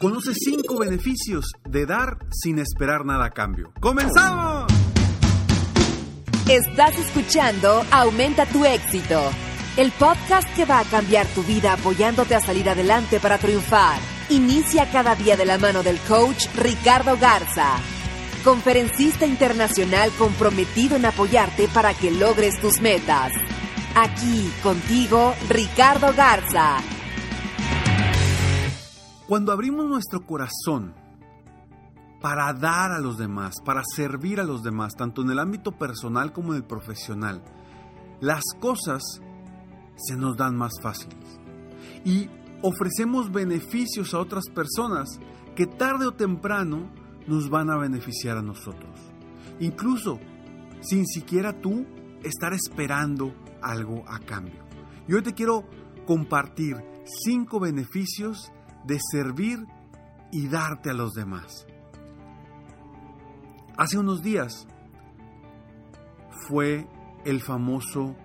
Conoce cinco beneficios de dar sin esperar nada a cambio. ¡Comenzamos! Estás escuchando Aumenta tu éxito, el podcast que va a cambiar tu vida apoyándote a salir adelante para triunfar. Inicia cada día de la mano del coach Ricardo Garza, conferencista internacional comprometido en apoyarte para que logres tus metas. Aquí contigo, Ricardo Garza. Cuando abrimos nuestro corazón para dar a los demás, para servir a los demás, tanto en el ámbito personal como en el profesional, las cosas se nos dan más fáciles. Y ofrecemos beneficios a otras personas que tarde o temprano nos van a beneficiar a nosotros. Incluso sin siquiera tú estar esperando algo a cambio. Y hoy te quiero compartir cinco beneficios de servir y darte a los demás. Hace unos días fue el famoso,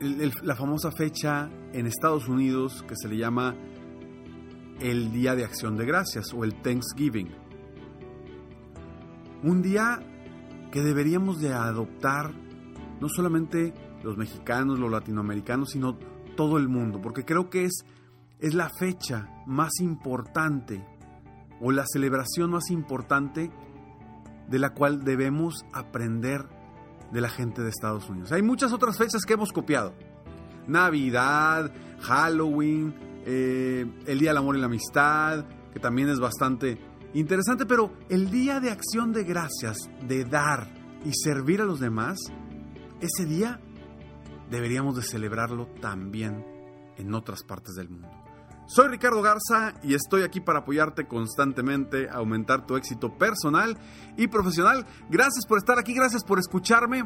la famosa fecha en Estados Unidos que se le llama el Día de Acción de Gracias o el Thanksgiving. Un día que deberíamos de adoptar no solamente los mexicanos, los latinoamericanos, sino todo el mundo, porque creo que es es la fecha más importante o la celebración más importante de la cual debemos aprender de la gente de Estados Unidos. Hay muchas otras fechas que hemos copiado. Navidad, Halloween, eh, el Día del Amor y la Amistad, que también es bastante interesante, pero el Día de Acción de Gracias, de dar y servir a los demás, ese día deberíamos de celebrarlo también en otras partes del mundo. Soy Ricardo Garza y estoy aquí para apoyarte constantemente, aumentar tu éxito personal y profesional. Gracias por estar aquí, gracias por escucharme.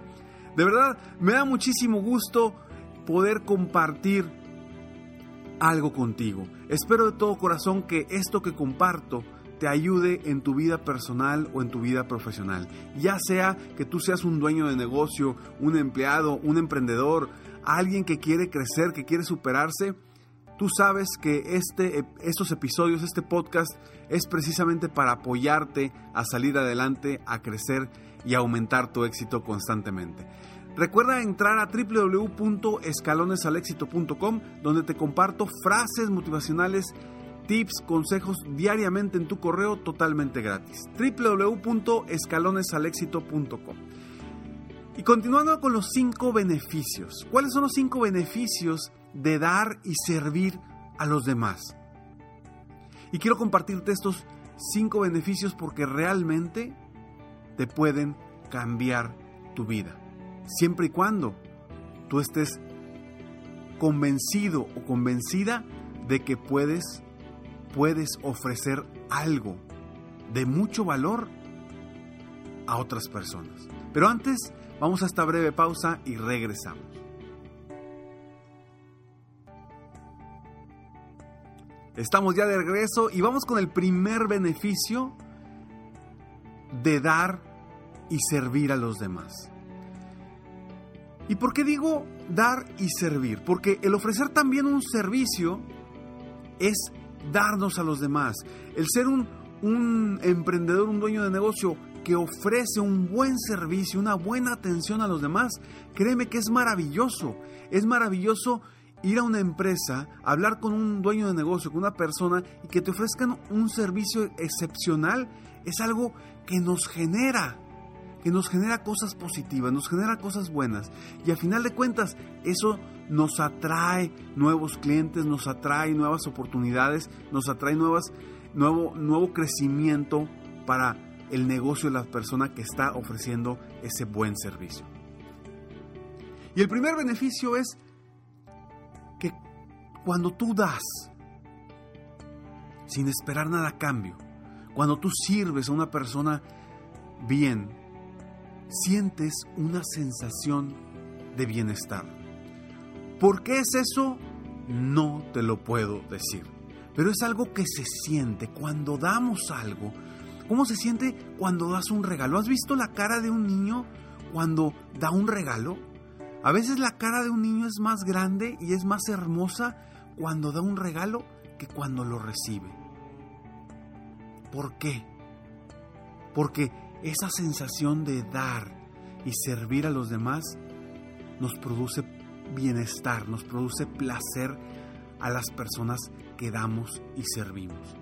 De verdad, me da muchísimo gusto poder compartir algo contigo. Espero de todo corazón que esto que comparto te ayude en tu vida personal o en tu vida profesional. Ya sea que tú seas un dueño de negocio, un empleado, un emprendedor, alguien que quiere crecer, que quiere superarse Tú sabes que este, estos episodios, este podcast, es precisamente para apoyarte a salir adelante, a crecer y aumentar tu éxito constantemente. Recuerda entrar a www.escalonesalexito.com donde te comparto frases motivacionales, tips, consejos diariamente en tu correo totalmente gratis. www.escalonesalexito.com Y continuando con los cinco beneficios. ¿Cuáles son los cinco beneficios de dar y servir a los demás. Y quiero compartirte estos cinco beneficios porque realmente te pueden cambiar tu vida. Siempre y cuando tú estés convencido o convencida de que puedes, puedes ofrecer algo de mucho valor a otras personas. Pero antes, vamos a esta breve pausa y regresamos. Estamos ya de regreso y vamos con el primer beneficio de dar y servir a los demás. ¿Y por qué digo dar y servir? Porque el ofrecer también un servicio es darnos a los demás. El ser un, emprendedor, un dueño de negocio que ofrece un buen servicio, una buena atención a los demás, créeme que es maravilloso. Es maravilloso ir a una empresa, hablar con un dueño de negocio, con una persona y que te ofrezcan un servicio excepcional, es algo que nos genera, que nos genera cosas positivas, nos genera cosas buenas. Y a final de cuentas, eso nos atrae nuevos clientes, nos atrae nuevas oportunidades, nos atrae nuevas, nuevo, nuevo crecimiento para el negocio de la persona que está ofreciendo ese buen servicio. Y el primer beneficio es cuando tú das, sin esperar nada a cambio, cuando tú sirves a una persona bien, sientes una sensación de bienestar. ¿Por qué es eso? No te lo puedo decir. Pero es algo que se siente cuando damos algo. ¿Cómo se siente cuando das un regalo? ¿Has visto la cara de un niño cuando da un regalo? A veces la cara de un niño es más grande y es más hermosa cuando da un regalo que cuando lo recibe. ¿Por qué? Porque esa sensación de dar y servir a los demás nos produce bienestar, nos produce placer a las personas que damos y servimos.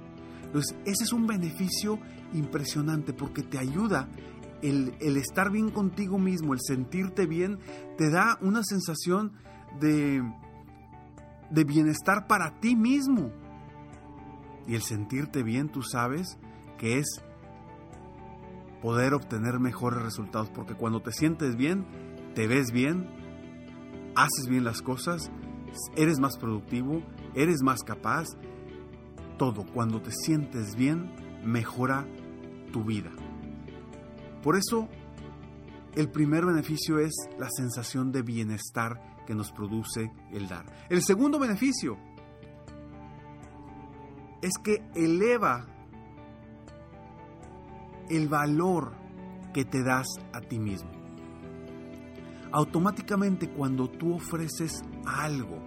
Entonces, ese es un beneficio impresionante porque te ayuda el, estar bien contigo mismo, el sentirte bien, te da una sensación de, de bienestar para ti mismo. Y el sentirte bien, tú sabes que es poder obtener mejores resultados, porque cuando te sientes bien, te ves bien, haces bien las cosas, eres más productivo, eres más capaz. Todo, cuando te sientes bien, mejora tu vida. Por eso, el primer beneficio es la sensación de bienestar que nos produce el dar. El segundo beneficio es que eleva el valor que te das a ti mismo. Automáticamente cuando tú ofreces algo,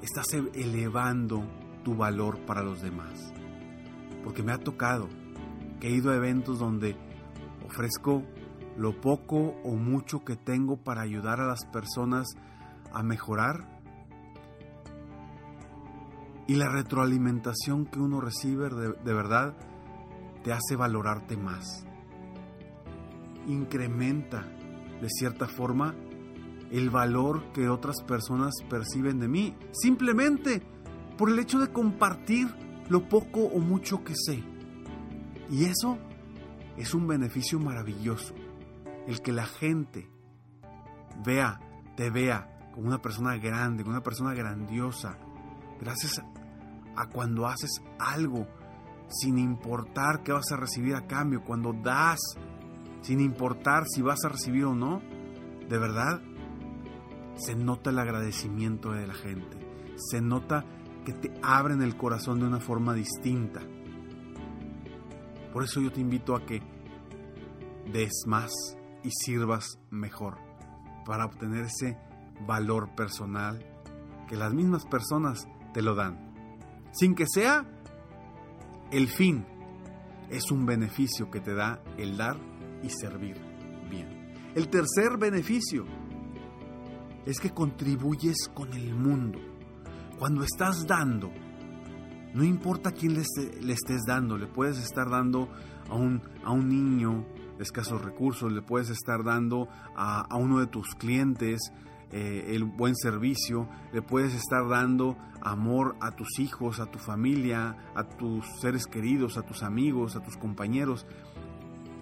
estás elevando tu valor para los demás. Porque me ha tocado he ido a eventos donde ofrezco lo poco o mucho que tengo para ayudar a las personas a mejorar. Y la retroalimentación que uno recibe de, de verdad te hace valorarte más. Incrementa de cierta forma el valor que otras personas perciben de mí, simplemente por el hecho de compartir lo poco o mucho que sé. Y eso es un beneficio maravilloso. El que la gente vea, te vea como una persona grande, como una persona grandiosa, gracias a cuando haces algo sin importar qué vas a recibir a cambio, cuando das sin importar si vas a recibir o no, de verdad se nota el agradecimiento de la gente, se nota que te abren el corazón de una forma distinta. Por eso yo te invito a que des más y sirvas mejor para obtener ese valor personal que las mismas personas te lo dan. Sin que sea el fin, es un beneficio que te da el dar y servir bien. El tercer beneficio es que contribuyes con el mundo. Cuando estás dando, no importa a quién le, estés dando, le puedes estar dando a un, a un niño escasos recursos, le puedes estar dando a, uno de tus clientes eh, el buen servicio, le puedes estar dando amor a tus hijos, a tu familia, a tus seres queridos, a tus amigos, a tus compañeros.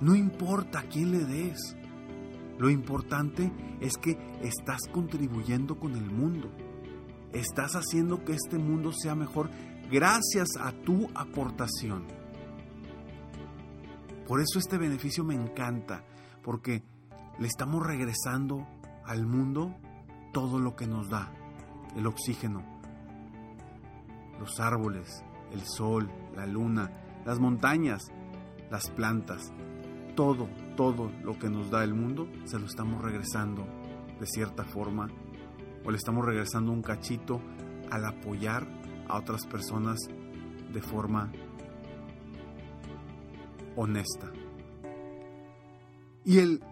No importa a quién le des. Lo importante es que estás contribuyendo con el mundo. Estás haciendo que este mundo sea mejor gracias a tu aportación. Por eso este beneficio me encanta, porque le estamos regresando al mundo todo lo que nos da, el oxígeno, los árboles, el sol, la luna, las montañas, las plantas, todo, todo lo que nos da el mundo, se lo estamos regresando de cierta forma, o le estamos regresando un cachito al apoyar a otras personas de forma honesta. Y el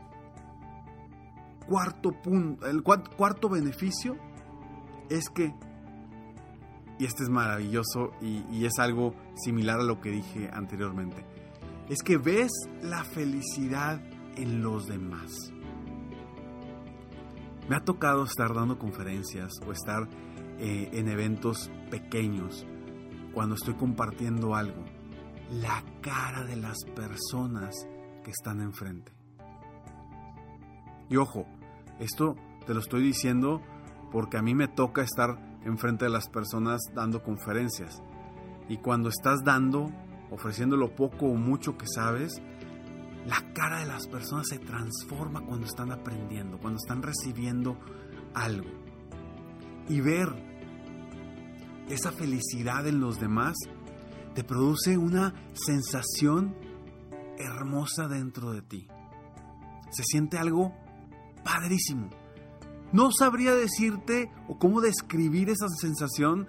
cuarto punto, el cuarto beneficio es que, y este es maravilloso y, es algo similar a lo que dije anteriormente, es que ves la felicidad en los demás. Me ha tocado estar dando conferencias o estar eh, en eventos pequeños cuando estoy compartiendo algo. La cara de las personas que están enfrente. Y ojo, esto te lo estoy diciendo porque a mí me toca estar enfrente de las personas dando conferencias. Y cuando estás dando, ofreciendo lo poco o mucho que sabes, la cara de las personas se transforma cuando están aprendiendo, cuando están recibiendo algo. Y ver esa felicidad en los demás te produce una sensación hermosa dentro de ti. Se siente algo padrísimo. No sabría decirte o cómo describir esa sensación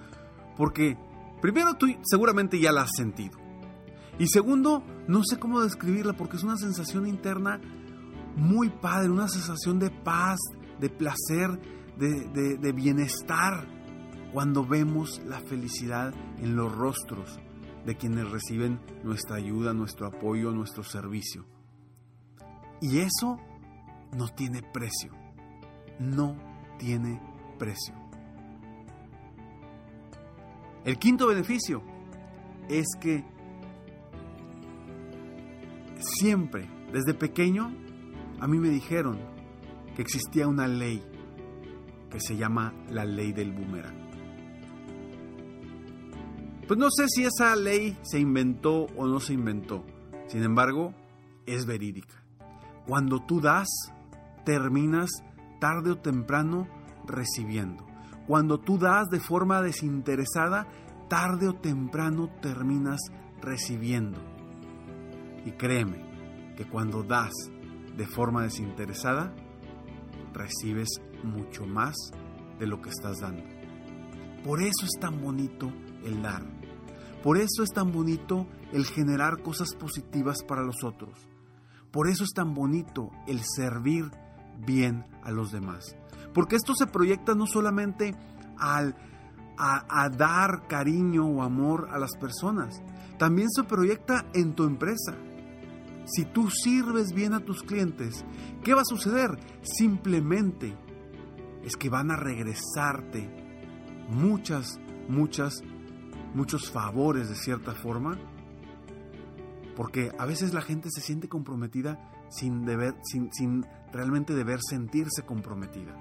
porque primero tú seguramente ya la has sentido. Y segundo, no sé cómo describirla porque es una sensación interna muy padre, una sensación de paz, de placer, de, bienestar cuando vemos la felicidad en los rostros de quienes reciben nuestra ayuda, nuestro apoyo, nuestro servicio. Y eso no tiene precio. No tiene precio. El quinto beneficio es que siempre, desde pequeño, a mí me dijeron que existía una ley que se llama la ley del boomerang. Pues no sé si esa ley se inventó o no se inventó. Sin embargo, es verídica. Cuando tú das, terminas tarde o temprano recibiendo. Cuando tú das de forma desinteresada, tarde o temprano terminas recibiendo. Y créeme que cuando das de forma desinteresada, recibes mucho más de lo que estás dando. Por eso es tan bonito el dar. Por eso es tan bonito el generar cosas positivas para los otros. Por eso es tan bonito el servir bien a los demás. Porque esto se proyecta no solamente al, a, dar cariño o amor a las personas, también se proyecta en tu empresa. Si tú sirves bien a tus clientes, ¿qué va a suceder? Simplemente es que van a regresarte muchas, muchas, muchos favores de cierta forma. Porque a veces la gente se siente comprometida sin, deber, sin, sin realmente deber sentirse comprometida.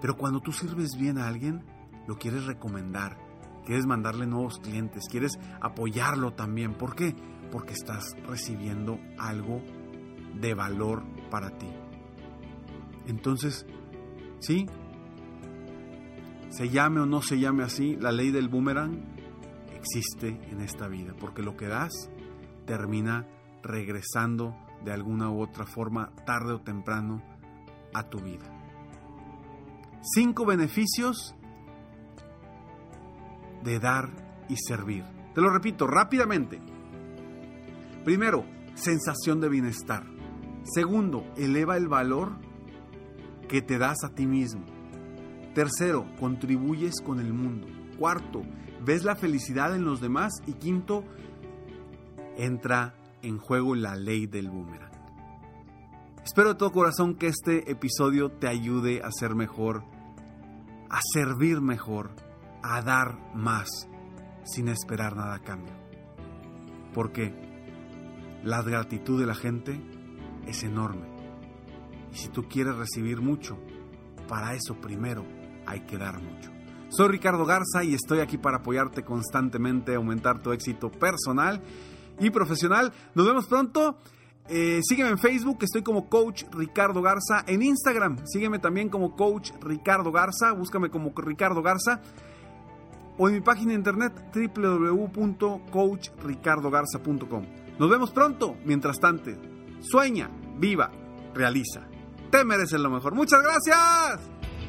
Pero cuando tú sirves bien a alguien, lo quieres recomendar, quieres mandarle nuevos clientes, quieres apoyarlo también. ¿Por qué? Porque estás recibiendo algo de valor para ti. Entonces, sí, se llame o no se llame así, la ley del boomerang existe en esta vida, porque lo que das termina regresando de alguna u otra forma, tarde o temprano, a tu vida. Cinco beneficios de dar y servir. Te lo repito rápidamente. Primero, sensación de bienestar. Segundo, eleva el valor que te das a ti mismo. Tercero, contribuyes con el mundo. Cuarto, ves la felicidad en los demás. Y quinto, entra en juego la ley del boomerang. Espero de todo corazón que este episodio te ayude a ser mejor, a servir mejor, a dar más, sin esperar nada a cambio. Porque la gratitud de la gente es enorme. Y si tú quieres recibir mucho, para eso primero hay que dar mucho. Soy Ricardo Garza y estoy aquí para apoyarte constantemente, aumentar tu éxito personal y profesional. Nos vemos pronto. Eh, sígueme en Facebook, estoy como Coach Ricardo Garza. En Instagram, sígueme también como Coach Ricardo Garza. Búscame como Ricardo Garza. O en mi página de internet www.coachricardogarza.com. Nos vemos pronto. Mientras tanto, sueña, viva, realiza. Te mereces lo mejor. Muchas gracias.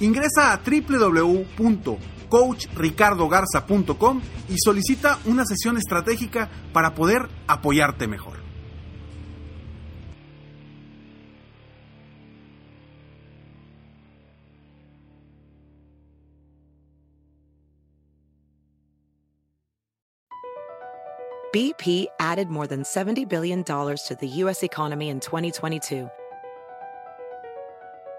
ingresa a www.coachricardogarza.com y solicita una sesión estratégica para poder apoyarte mejor. BP added more than $70 billion to the U.S. economy in 2022.